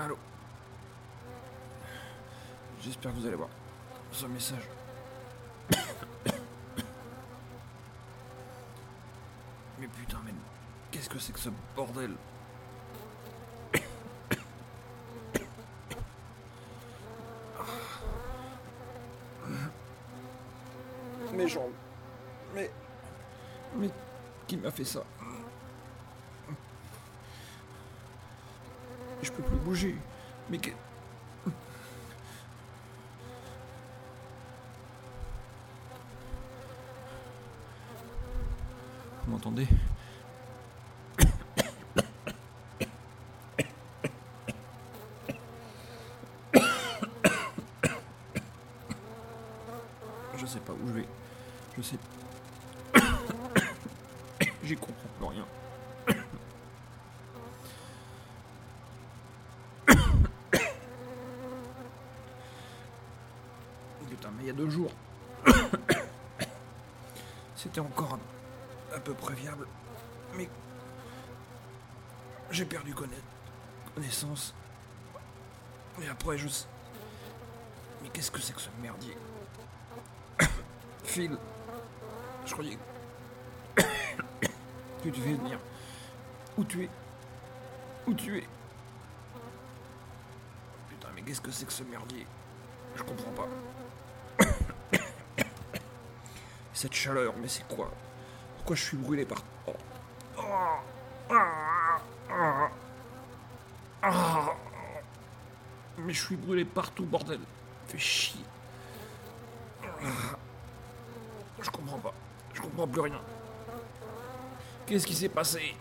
Allô J'espère que vous allez voir ce message. Mais putain, mais qu'est-ce que c'est que ce bordel Mes jambes. Mais. Mais. Qui m'a fait ça Je peux plus bouger. Mais que. Vous m'entendez? Je sais pas où je vais. Je sais. J'y comprends plus rien. Putain, mais il y a deux jours. C'était encore à, peu près viable. Mais. J'ai perdu conna- connaissance. Et après, je. Mais qu'est-ce que c'est que ce merdier? Phil, je croyais que tu devais venir. Où tu es? Où tu es? Putain, mais qu'est-ce que c'est que ce merdier? Je comprends pas. Cette chaleur, mais c'est quoi? Pourquoi je suis brûlé par... Oh. Ah. Mais je suis brûlé partout, bordel. Fais chier. Je comprends pas. Je comprends plus rien. Qu'est-ce qui s'est passé?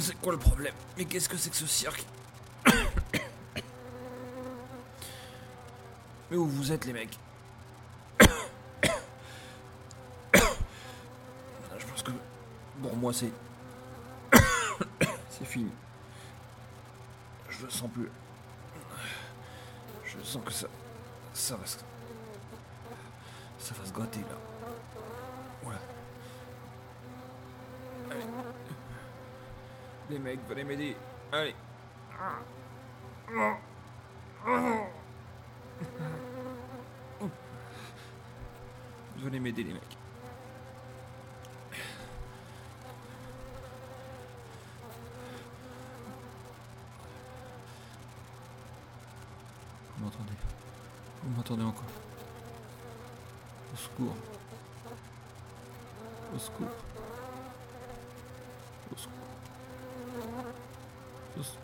C'est quoi le problème? Mais qu'est-ce que c'est que ce cirque? Mais où vous êtes les mecs Je pense que pour moi c'est c'est fini. Je le sens plus. Je sens que ça ça va se ça va se gratter là. Voilà. Les mecs, venez m'aider. Allez. Venez m'aider les mecs. Vous m'entendez? Vous m'entendez encore? Au secours. Au secours. Au secours. Au secours.